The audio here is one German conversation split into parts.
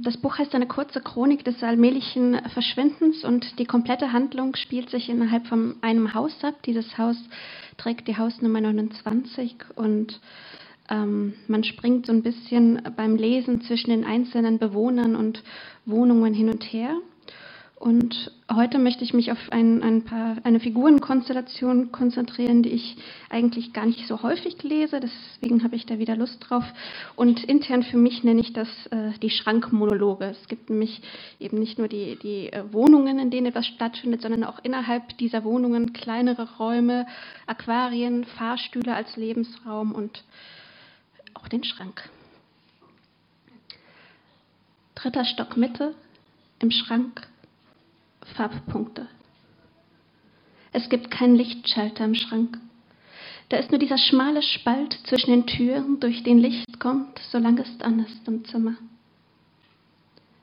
Das Buch heißt eine kurze Chronik des allmählichen Verschwindens und die komplette Handlung spielt sich innerhalb von einem Haus ab. Dieses Haus trägt die Hausnummer 29 und ähm, man springt so ein bisschen beim Lesen zwischen den einzelnen Bewohnern und Wohnungen hin und her. Und heute möchte ich mich auf ein, ein paar, eine Figurenkonstellation konzentrieren, die ich eigentlich gar nicht so häufig lese. Deswegen habe ich da wieder Lust drauf. Und intern für mich nenne ich das äh, die Schrankmonologe. Es gibt nämlich eben nicht nur die, die äh, Wohnungen, in denen etwas stattfindet, sondern auch innerhalb dieser Wohnungen kleinere Räume, Aquarien, Fahrstühle als Lebensraum und auch den Schrank. Dritter Stock Mitte im Schrank Farbpunkte. Es gibt keinen Lichtschalter im Schrank. Da ist nur dieser schmale Spalt zwischen den Türen, durch den Licht kommt, solange es an ist im Zimmer.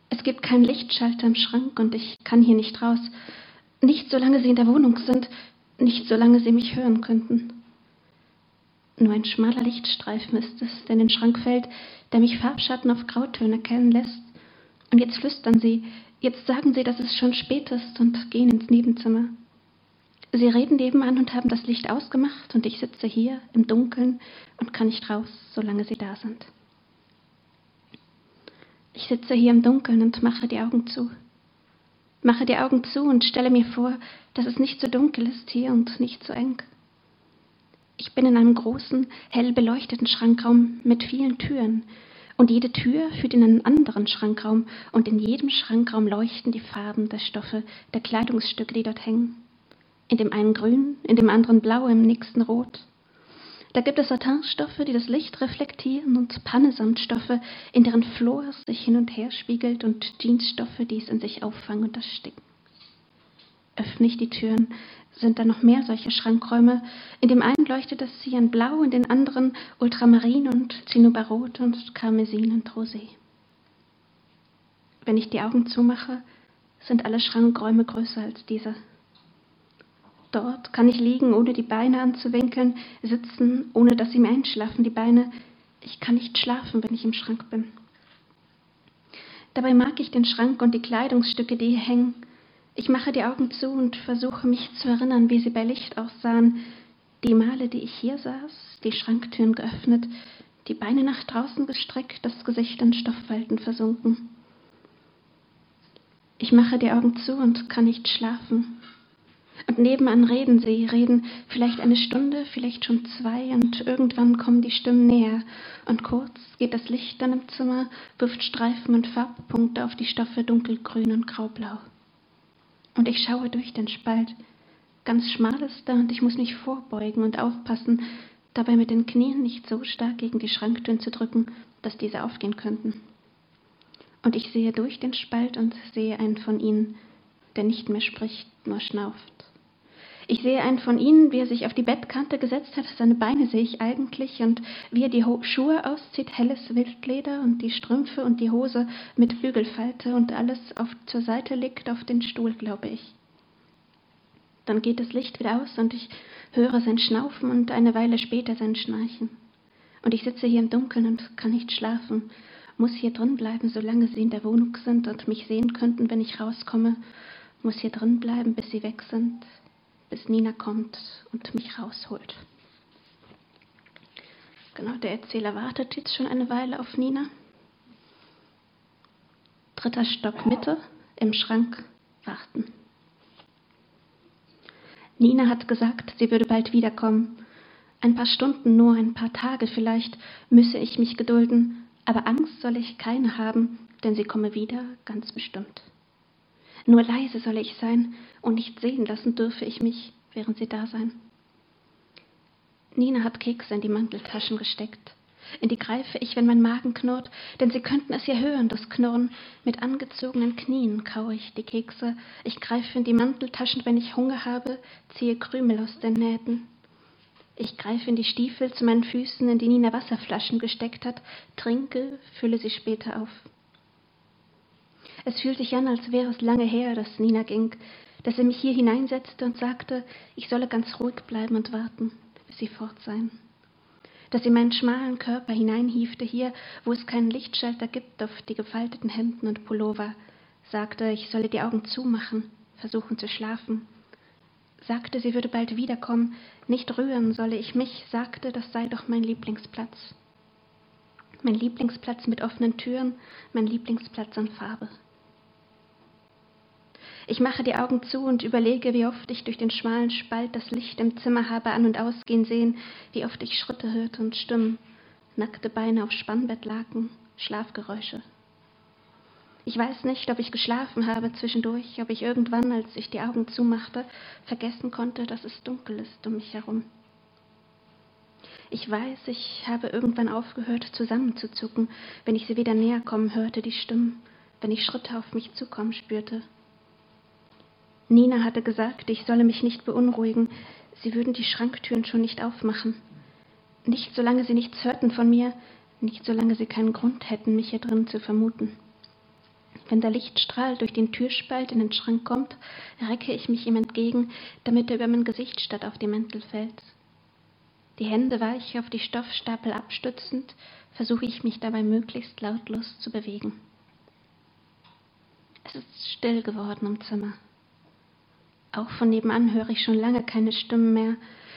Es gibt keinen Lichtschalter im Schrank und ich kann hier nicht raus. Nicht solange Sie in der Wohnung sind, nicht solange Sie mich hören könnten. Nur ein schmaler Lichtstreifen ist es, der in den Schrank fällt, der mich Farbschatten auf Grautöne kennen lässt. Und jetzt flüstern Sie, Jetzt sagen Sie, dass es schon spät ist und gehen ins Nebenzimmer. Sie reden nebenan und haben das Licht ausgemacht und ich sitze hier im Dunkeln und kann nicht raus, solange Sie da sind. Ich sitze hier im Dunkeln und mache die Augen zu. Mache die Augen zu und stelle mir vor, dass es nicht so dunkel ist hier und nicht so eng. Ich bin in einem großen, hell beleuchteten Schrankraum mit vielen Türen, und jede Tür führt in einen anderen Schrankraum und in jedem Schrankraum leuchten die Farben der Stoffe, der Kleidungsstücke, die dort hängen. In dem einen grün, in dem anderen blau, im nächsten rot. Da gibt es Satinstoffe, die das Licht reflektieren und Pannesamtstoffe, in deren Flor sich hin und her spiegelt und Jeansstoffe, die es in sich auffangen und ersticken. Öffne ich die Türen, sind da noch mehr solche Schrankräume. In dem einen leuchtet das Cyan blau, in den anderen Ultramarin und Zinnoberrot und Karmesin und Rosé. Wenn ich die Augen zumache, sind alle Schrankräume größer als dieser. Dort kann ich liegen, ohne die Beine anzuwinkeln, sitzen, ohne dass sie mir einschlafen, die Beine. Ich kann nicht schlafen, wenn ich im Schrank bin. Dabei mag ich den Schrank und die Kleidungsstücke, die hier hängen. Ich mache die Augen zu und versuche mich zu erinnern, wie sie bei Licht aussahen. Die Male, die ich hier saß, die Schranktüren geöffnet, die Beine nach draußen gestreckt, das Gesicht in Stoffwalten versunken. Ich mache die Augen zu und kann nicht schlafen. Und nebenan reden sie, reden vielleicht eine Stunde, vielleicht schon zwei, und irgendwann kommen die Stimmen näher. Und kurz geht das Licht dann im Zimmer, wirft Streifen und Farbpunkte auf die Stoffe dunkelgrün und graublau. Und ich schaue durch den Spalt. Ganz schmal ist da und ich muss mich vorbeugen und aufpassen, dabei mit den Knien nicht so stark gegen die Schranktüren zu drücken, dass diese aufgehen könnten. Und ich sehe durch den Spalt und sehe einen von ihnen, der nicht mehr spricht, nur schnauft. Ich sehe einen von ihnen, wie er sich auf die Bettkante gesetzt hat. Seine Beine sehe ich eigentlich und wie er die Ho Schuhe auszieht, helles Wildleder und die Strümpfe und die Hose mit Bügelfalte und alles auf, zur Seite liegt auf den Stuhl, glaube ich. Dann geht das Licht wieder aus und ich höre sein Schnaufen und eine Weile später sein Schnarchen. Und ich sitze hier im Dunkeln und kann nicht schlafen, muss hier drin bleiben, solange sie in der Wohnung sind und mich sehen könnten, wenn ich rauskomme, muss hier drin bleiben, bis sie weg sind, bis Nina kommt und mich rausholt. Genau, der Erzähler wartet jetzt schon eine Weile auf Nina. Dritter Stock Mitte, im Schrank warten. Nina hat gesagt, sie würde bald wiederkommen. Ein paar Stunden nur, ein paar Tage vielleicht, müsse ich mich gedulden, aber Angst soll ich keine haben, denn sie komme wieder, ganz bestimmt. Nur leise solle ich sein und nicht sehen lassen dürfe ich mich, während sie da sein. Nina hat Kekse in die Manteltaschen gesteckt. In die greife ich, wenn mein Magen knurrt, denn Sie könnten es ja hören, das Knurren. Mit angezogenen Knien kaue ich die Kekse. Ich greife in die Manteltaschen, wenn ich Hunger habe, ziehe Krümel aus den Nähten. Ich greife in die Stiefel zu meinen Füßen, in die Nina Wasserflaschen gesteckt hat, trinke, fülle sie später auf. Es fühlt sich an, als wäre es lange her, dass Nina ging, dass er mich hier hineinsetzte und sagte, ich solle ganz ruhig bleiben und warten, bis sie fort seien. dass sie meinen schmalen Körper hineinhiefte, hier, wo es keinen Lichtschalter gibt, auf die gefalteten Hemden und Pullover, sagte, ich solle die Augen zumachen, versuchen zu schlafen, sagte, sie würde bald wiederkommen, nicht rühren solle ich mich, sagte, das sei doch mein Lieblingsplatz. Mein Lieblingsplatz mit offenen Türen, mein Lieblingsplatz an Farbe. Ich mache die Augen zu und überlege, wie oft ich durch den schmalen Spalt das Licht im Zimmer habe an und ausgehen sehen, wie oft ich Schritte hörte und Stimmen, nackte Beine auf Spannbettlaken, Schlafgeräusche. Ich weiß nicht, ob ich geschlafen habe zwischendurch, ob ich irgendwann, als ich die Augen zumachte, vergessen konnte, dass es dunkel ist um mich herum. Ich weiß, ich habe irgendwann aufgehört, zusammenzuzucken, wenn ich sie wieder näher kommen hörte, die Stimmen, wenn ich Schritte auf mich zukommen spürte. Nina hatte gesagt, ich solle mich nicht beunruhigen, sie würden die Schranktüren schon nicht aufmachen. Nicht solange sie nichts hörten von mir, nicht solange sie keinen Grund hätten, mich hier drin zu vermuten. Wenn der Lichtstrahl durch den Türspalt in den Schrank kommt, recke ich mich ihm entgegen, damit er über mein Gesicht statt auf die Mäntel fällt. Die Hände weich auf die Stoffstapel abstützend, versuche ich mich dabei möglichst lautlos zu bewegen. Es ist still geworden im Zimmer. Auch von nebenan höre ich schon lange keine Stimmen mehr.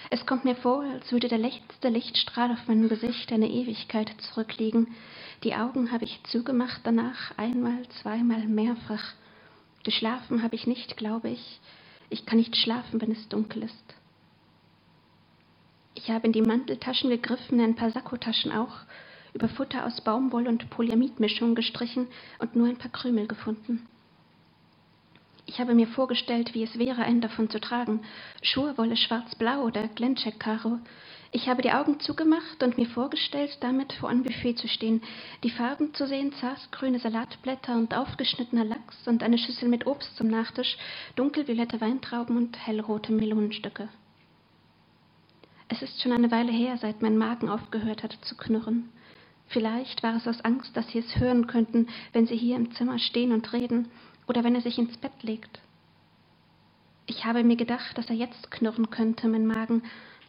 Es kommt mir vor, als würde der letzte Lichtstrahl auf meinem Gesicht eine Ewigkeit zurückliegen. Die Augen habe ich zugemacht danach, einmal, zweimal, mehrfach. Geschlafen habe ich nicht, glaube ich. Ich kann nicht schlafen, wenn es dunkel ist. Ich habe in die Manteltaschen gegriffen, in ein paar Sakkotaschen auch, über Futter aus Baumwoll- und Polyamidmischung gestrichen und nur ein paar Krümel gefunden. Ich habe mir vorgestellt, wie es wäre, einen davon zu tragen. Schurwolle schwarz-blau oder Glencheck-Karo. Ich habe die Augen zugemacht und mir vorgestellt, damit vor einem Buffet zu stehen, die Farben zu sehen, grüne Salatblätter und aufgeschnittener Lachs und eine Schüssel mit Obst zum Nachtisch, dunkelviolette Weintrauben und hellrote Melonenstücke. Es ist schon eine Weile her, seit mein Magen aufgehört hatte zu knurren. Vielleicht war es aus Angst, dass Sie es hören könnten, wenn Sie hier im Zimmer stehen und reden, oder wenn er sich ins Bett legt. Ich habe mir gedacht, dass er jetzt knurren könnte, mein Magen,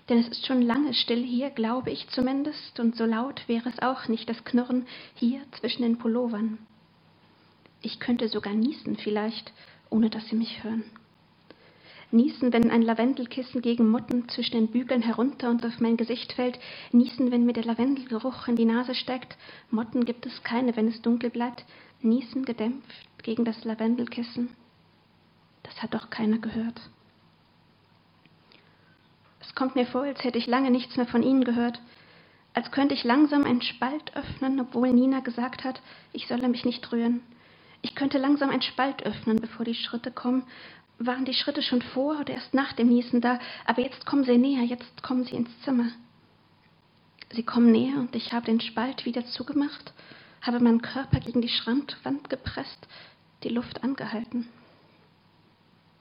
denn es ist schon lange still hier, glaube ich zumindest, und so laut wäre es auch nicht, das Knurren hier zwischen den Pullovern. Ich könnte sogar niesen vielleicht, ohne dass Sie mich hören. Niesen, wenn ein Lavendelkissen gegen Motten zwischen den Bügeln herunter und auf mein Gesicht fällt. Niesen, wenn mir der Lavendelgeruch in die Nase steigt. Motten gibt es keine, wenn es dunkel bleibt. Niesen gedämpft gegen das Lavendelkissen. Das hat doch keiner gehört. Es kommt mir vor, als hätte ich lange nichts mehr von Ihnen gehört, als könnte ich langsam einen Spalt öffnen, obwohl Nina gesagt hat, ich solle mich nicht rühren. Ich könnte langsam einen Spalt öffnen, bevor die Schritte kommen. Waren die Schritte schon vor oder erst nach dem Niesen da? Aber jetzt kommen sie näher, jetzt kommen sie ins Zimmer. Sie kommen näher und ich habe den Spalt wieder zugemacht habe meinen Körper gegen die Schrankwand gepresst, die Luft angehalten.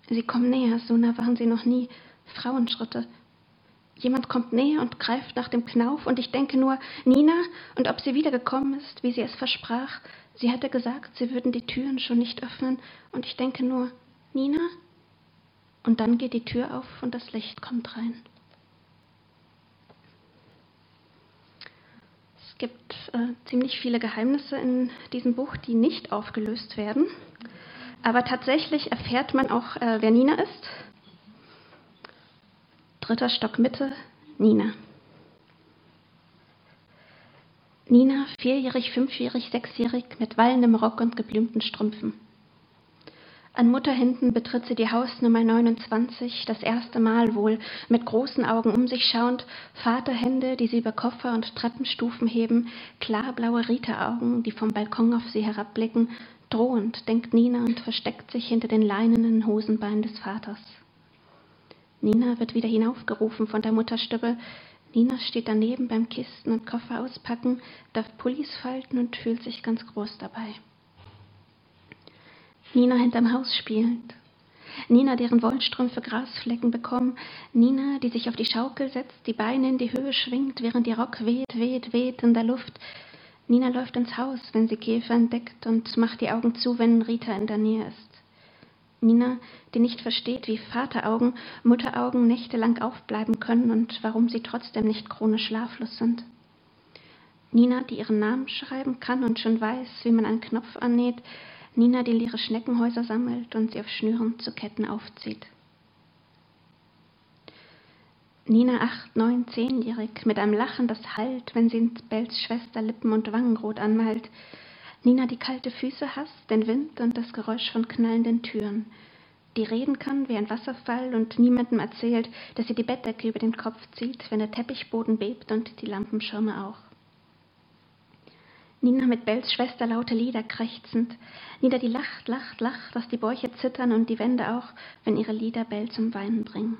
Sie kommen näher, so nah waren sie noch nie. Frauenschritte. Jemand kommt näher und greift nach dem Knauf, und ich denke nur, Nina, und ob sie wiedergekommen ist, wie sie es versprach. Sie hatte gesagt, sie würden die Türen schon nicht öffnen, und ich denke nur, Nina? Und dann geht die Tür auf und das Licht kommt rein. Es gibt äh, ziemlich viele Geheimnisse in diesem Buch, die nicht aufgelöst werden. Aber tatsächlich erfährt man auch, äh, wer Nina ist. Dritter Stock Mitte, Nina. Nina, vierjährig, fünfjährig, sechsjährig, mit wallendem Rock und geblümten Strümpfen. An Mutterhänden betritt sie die Hausnummer 29, das erste Mal wohl, mit großen Augen um sich schauend, Vaterhände, die sie über Koffer und Treppenstufen heben, klarblaue Rita-Augen, die vom Balkon auf sie herabblicken, drohend, denkt Nina und versteckt sich hinter den leinenen Hosenbeinen des Vaters. Nina wird wieder hinaufgerufen von der Mutterstübbe. Nina steht daneben beim Kisten und Koffer auspacken, darf Pullis falten und fühlt sich ganz groß dabei. Nina hinterm Haus spielend. Nina, deren Wollstrümpfe Grasflecken bekommen. Nina, die sich auf die Schaukel setzt, die Beine in die Höhe schwingt, während ihr Rock weht, weht, weht in der Luft. Nina läuft ins Haus, wenn sie Käfer entdeckt und macht die Augen zu, wenn Rita in der Nähe ist. Nina, die nicht versteht, wie Vateraugen, Mutteraugen nächtelang aufbleiben können und warum sie trotzdem nicht chronisch schlaflos sind. Nina, die ihren Namen schreiben kann und schon weiß, wie man einen Knopf annäht. Nina, die leere Schneckenhäuser sammelt und sie auf Schnüren zu Ketten aufzieht. Nina, acht, neun, zehnjährig, mit einem Lachen, das hallt, wenn sie Bells Schwester Lippen und Wangenrot anmalt. Nina, die kalte Füße hasst, den Wind und das Geräusch von knallenden Türen. Die reden kann wie ein Wasserfall und niemandem erzählt, dass sie die Bettdecke über den Kopf zieht, wenn der Teppichboden bebt und die Lampenschirme auch. Nina mit Bells Schwester laute Lieder krächzend. Nina, die lacht, lacht, lacht, dass die Bäuche zittern und die Wände auch, wenn ihre Lieder Bell zum Weinen bringen.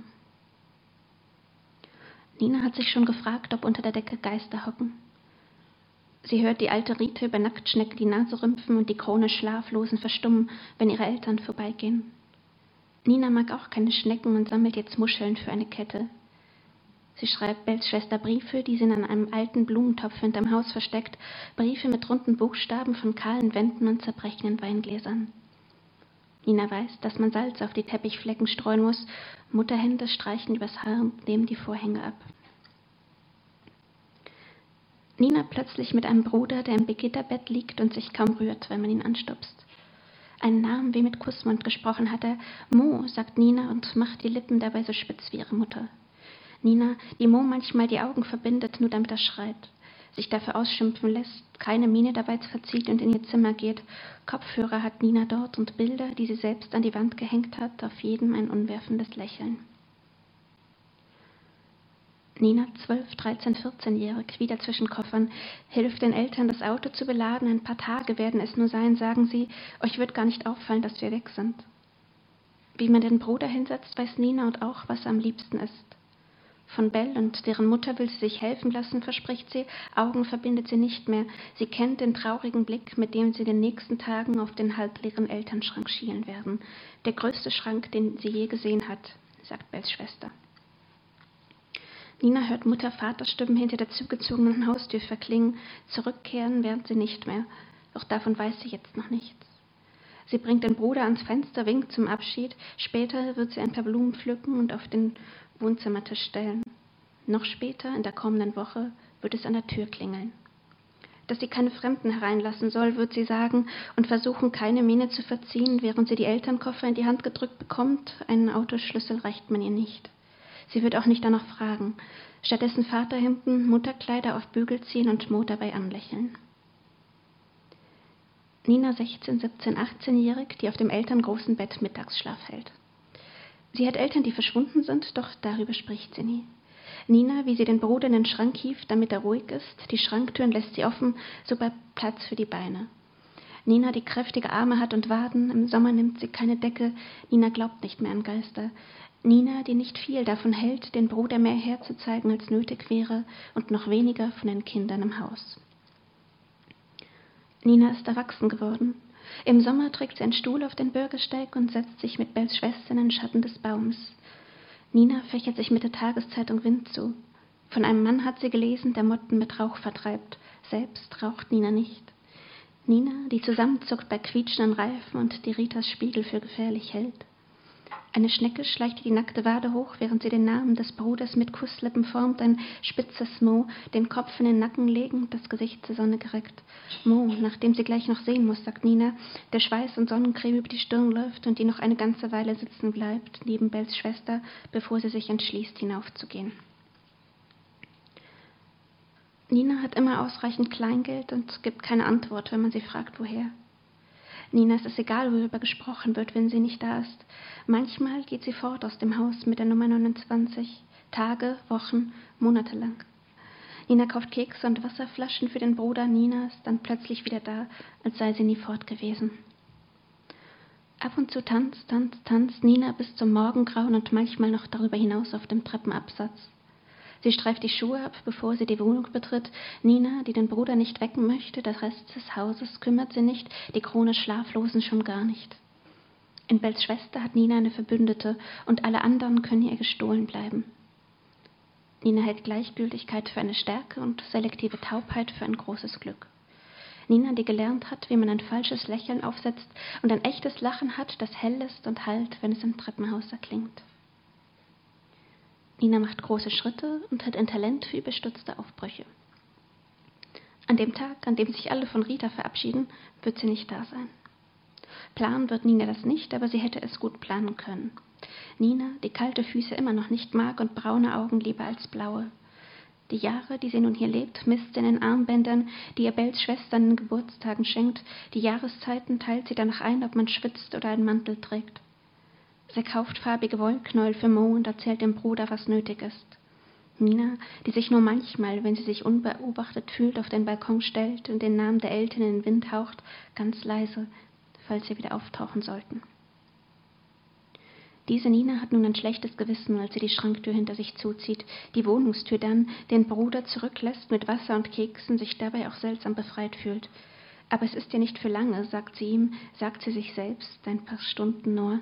Nina hat sich schon gefragt, ob unter der Decke Geister hocken. Sie hört die alte Rite über Nacktschnecke die Nase rümpfen und die Krone Schlaflosen verstummen, wenn ihre Eltern vorbeigehen. Nina mag auch keine Schnecken und sammelt jetzt Muscheln für eine Kette. Sie schreibt Bells Schwester Briefe, die sie in einem alten Blumentopf hinterm Haus versteckt, Briefe mit runden Buchstaben von kahlen Wänden und zerbrechenden Weingläsern. Nina weiß, dass man Salz auf die Teppichflecken streuen muss. Mutterhände streichen übers Haar und nehmen die Vorhänge ab. Nina plötzlich mit einem Bruder, der im Begitterbett liegt und sich kaum rührt, wenn man ihn anstupst. Einen Namen wie mit Kussmund gesprochen hat er. Mo, sagt Nina und macht die Lippen dabei so spitz wie ihre Mutter. Nina, die Mo manchmal die Augen verbindet, nur damit er schreit, sich dafür ausschimpfen lässt, keine Miene dabei verzieht und in ihr Zimmer geht. Kopfhörer hat Nina dort und Bilder, die sie selbst an die Wand gehängt hat, auf jedem ein unwerfendes Lächeln. Nina, 12, 13, 14-jährig, wieder zwischen Koffern, hilft den Eltern, das Auto zu beladen. Ein paar Tage werden es nur sein, sagen sie. Euch wird gar nicht auffallen, dass wir weg sind. Wie man den Bruder hinsetzt, weiß Nina und auch, was am liebsten ist. Von Bell und deren Mutter will sie sich helfen lassen, verspricht sie. Augen verbindet sie nicht mehr. Sie kennt den traurigen Blick, mit dem sie in den nächsten Tagen auf den halbleeren Elternschrank schielen werden. Der größte Schrank, den sie je gesehen hat, sagt Bells Schwester. Nina hört Mutter, Vater Stimmen hinter der zugezogenen Haustür verklingen. Zurückkehren werden sie nicht mehr. Doch davon weiß sie jetzt noch nichts. Sie bringt den Bruder ans Fenster, winkt zum Abschied. Später wird sie ein paar Blumen pflücken und auf den Wohnzimmertisch stellen. Noch später, in der kommenden Woche, wird es an der Tür klingeln. Dass sie keine Fremden hereinlassen soll, wird sie sagen und versuchen, keine Miene zu verziehen, während sie die Elternkoffer in die Hand gedrückt bekommt. Einen Autoschlüssel reicht man ihr nicht. Sie wird auch nicht danach fragen. Stattdessen Vaterhemden, Mutterkleider auf Bügel ziehen und Mo dabei anlächeln. Nina, 16, 17, 18-jährig, die auf dem elterngroßen Bett Mittagsschlaf hält. Sie hat Eltern, die verschwunden sind, doch darüber spricht sie nie. Nina, wie sie den Bruder in den Schrank hieft, damit er ruhig ist, die Schranktüren lässt sie offen, so bleibt Platz für die Beine. Nina, die kräftige Arme hat und Waden, im Sommer nimmt sie keine Decke, Nina glaubt nicht mehr an Geister. Nina, die nicht viel davon hält, den Bruder mehr herzuzeigen, als nötig wäre, und noch weniger von den Kindern im Haus. Nina ist erwachsen geworden. Im Sommer trägt sie einen Stuhl auf den Bürgersteig und setzt sich mit Bells Schwester in den Schatten des Baums. Nina fächert sich mit der Tageszeitung Wind zu. Von einem Mann hat sie gelesen, der Motten mit Rauch vertreibt. Selbst raucht Nina nicht. Nina, die zusammenzuckt bei quietschenden Reifen und die Ritas Spiegel für gefährlich hält. Eine Schnecke schleicht die nackte Wade hoch, während sie den Namen des Bruders mit Kusslippen formt, ein spitzes Mo, den Kopf in den Nacken legend, das Gesicht zur Sonne gereckt. Mo, nachdem sie gleich noch sehen muss, sagt Nina, der Schweiß und Sonnencreme über die Stirn läuft und die noch eine ganze Weile sitzen bleibt, neben Bells Schwester, bevor sie sich entschließt, hinaufzugehen. Nina hat immer ausreichend Kleingeld und gibt keine Antwort, wenn man sie fragt, woher. Nina ist es egal, worüber gesprochen wird, wenn sie nicht da ist. Manchmal geht sie fort aus dem Haus mit der Nummer 29, Tage, Wochen, Monate lang. Nina kauft Kekse und Wasserflaschen für den Bruder. Nina ist dann plötzlich wieder da, als sei sie nie fort gewesen. Ab und zu tanzt, tanzt, tanzt Nina bis zum Morgengrauen und manchmal noch darüber hinaus auf dem Treppenabsatz. Sie streift die Schuhe ab, bevor sie die Wohnung betritt. Nina, die den Bruder nicht wecken möchte, der Rest des Hauses kümmert sie nicht, die Krone Schlaflosen schon gar nicht. In Bells Schwester hat Nina eine Verbündete und alle anderen können ihr gestohlen bleiben. Nina hält Gleichgültigkeit für eine Stärke und selektive Taubheit für ein großes Glück. Nina, die gelernt hat, wie man ein falsches Lächeln aufsetzt und ein echtes Lachen hat, das hell ist und halt, wenn es im Treppenhaus erklingt. Nina macht große Schritte und hat ein Talent für überstürzte Aufbrüche. An dem Tag, an dem sich alle von Rita verabschieden, wird sie nicht da sein. Planen wird Nina das nicht, aber sie hätte es gut planen können. Nina, die kalte Füße immer noch nicht mag und braune Augen lieber als blaue. Die Jahre, die sie nun hier lebt, misst in den Armbändern, die ihr Bells Schwester an den Geburtstagen schenkt. Die Jahreszeiten teilt sie danach ein, ob man schwitzt oder einen Mantel trägt. Sie kauft farbige Wollknäuel für Mo und erzählt dem Bruder, was nötig ist. Nina, die sich nur manchmal, wenn sie sich unbeobachtet fühlt, auf den Balkon stellt und den Namen der Eltern in den Wind haucht, ganz leise, falls sie wieder auftauchen sollten. Diese Nina hat nun ein schlechtes Gewissen, als sie die Schranktür hinter sich zuzieht, die Wohnungstür dann, den Bruder zurücklässt mit Wasser und Keksen, sich dabei auch seltsam befreit fühlt. Aber es ist ja nicht für lange, sagt sie ihm, sagt sie sich selbst, ein paar Stunden nur,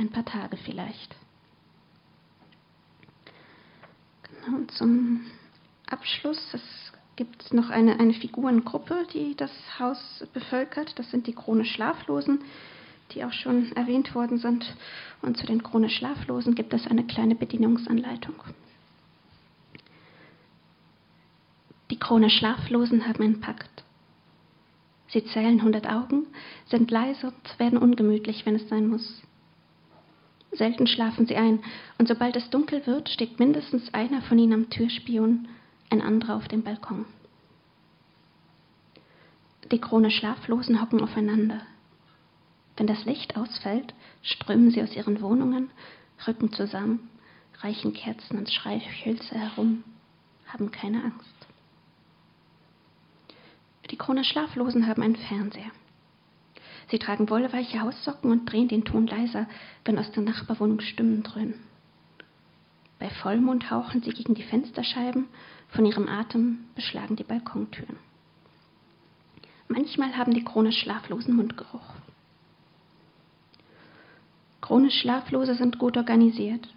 ein paar Tage vielleicht. Genau, und zum Abschluss, es gibt noch eine, eine Figurengruppe, die das Haus bevölkert, das sind die chronisch Schlaflosen die auch schon erwähnt worden sind. Und zu den chronisch Schlaflosen gibt es eine kleine Bedienungsanleitung. Die chronisch Schlaflosen haben einen Pakt. Sie zählen 100 Augen, sind leise und werden ungemütlich, wenn es sein muss. Selten schlafen sie ein, und sobald es dunkel wird, steht mindestens einer von ihnen am Türspion, ein anderer auf dem Balkon. Die chronisch Schlaflosen hocken aufeinander, wenn das Licht ausfällt, strömen sie aus ihren Wohnungen, rücken zusammen, reichen Kerzen und Schreihölzer herum, haben keine Angst. Die Krone Schlaflosen haben einen Fernseher. Sie tragen wollweiche Haussocken und drehen den Ton leiser, wenn aus der Nachbarwohnung Stimmen dröhnen. Bei Vollmond hauchen sie gegen die Fensterscheiben, von ihrem Atem beschlagen die Balkontüren. Manchmal haben die Krone schlaflosen Mundgeruch. Chronisch Schlaflose sind gut organisiert.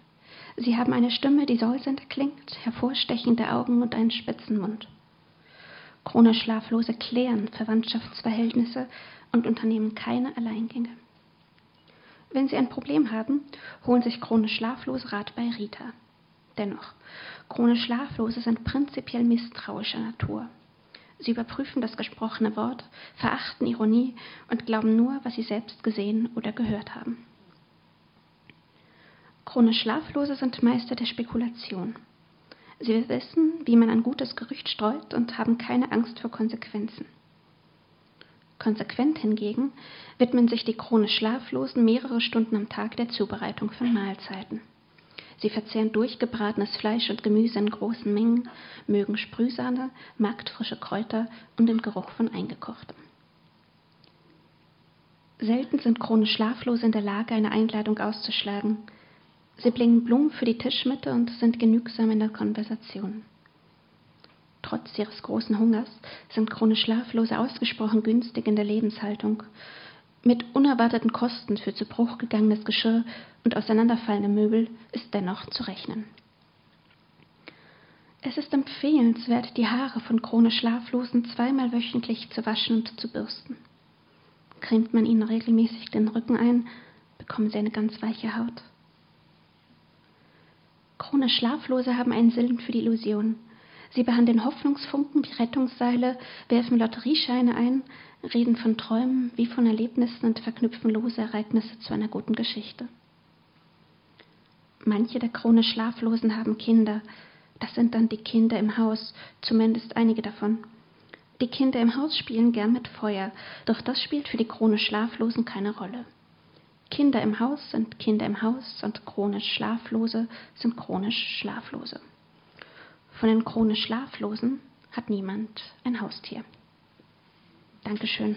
Sie haben eine Stimme, die säuselnd klingt, hervorstechende Augen und einen spitzen Mund. Chronisch Schlaflose klären Verwandtschaftsverhältnisse und unternehmen keine Alleingänge. Wenn sie ein Problem haben, holen sich chronisch Schlaflose Rat bei Rita. Dennoch, chronisch Schlaflose sind prinzipiell misstrauischer Natur. Sie überprüfen das gesprochene Wort, verachten Ironie und glauben nur, was sie selbst gesehen oder gehört haben. Chronisch Schlaflose sind Meister der Spekulation. Sie wissen, wie man ein gutes Gerücht streut und haben keine Angst vor Konsequenzen. Konsequent hingegen widmen sich die chronisch Schlaflosen mehrere Stunden am Tag der Zubereitung von Mahlzeiten. Sie verzehren durchgebratenes Fleisch und Gemüse in großen Mengen, mögen Sprühsahne, marktfrische Kräuter und den Geruch von Eingekochtem. Selten sind chronisch Schlaflose in der Lage, eine Einladung auszuschlagen, Sie bringen Blumen für die Tischmitte und sind genügsam in der Konversation. Trotz ihres großen Hungers sind chronisch Schlaflose ausgesprochen günstig in der Lebenshaltung. Mit unerwarteten Kosten für zu Bruch gegangenes Geschirr und auseinanderfallende Möbel ist dennoch zu rechnen. Es ist empfehlenswert, die Haare von chronisch Schlaflosen zweimal wöchentlich zu waschen und zu bürsten. Cremt man ihnen regelmäßig den Rücken ein, bekommen sie eine ganz weiche Haut. Chronisch Schlaflose haben einen Sinn für die Illusion. Sie behandeln Hoffnungsfunken wie Rettungsseile, werfen Lotteriescheine ein, reden von Träumen wie von Erlebnissen und verknüpfen lose Ereignisse zu einer guten Geschichte. Manche der chronisch Schlaflosen haben Kinder. Das sind dann die Kinder im Haus, zumindest einige davon. Die Kinder im Haus spielen gern mit Feuer, doch das spielt für die chronisch Schlaflosen keine Rolle. Kinder im Haus sind Kinder im Haus und chronisch Schlaflose sind chronisch Schlaflose. Von den chronisch Schlaflosen hat niemand ein Haustier. Dankeschön.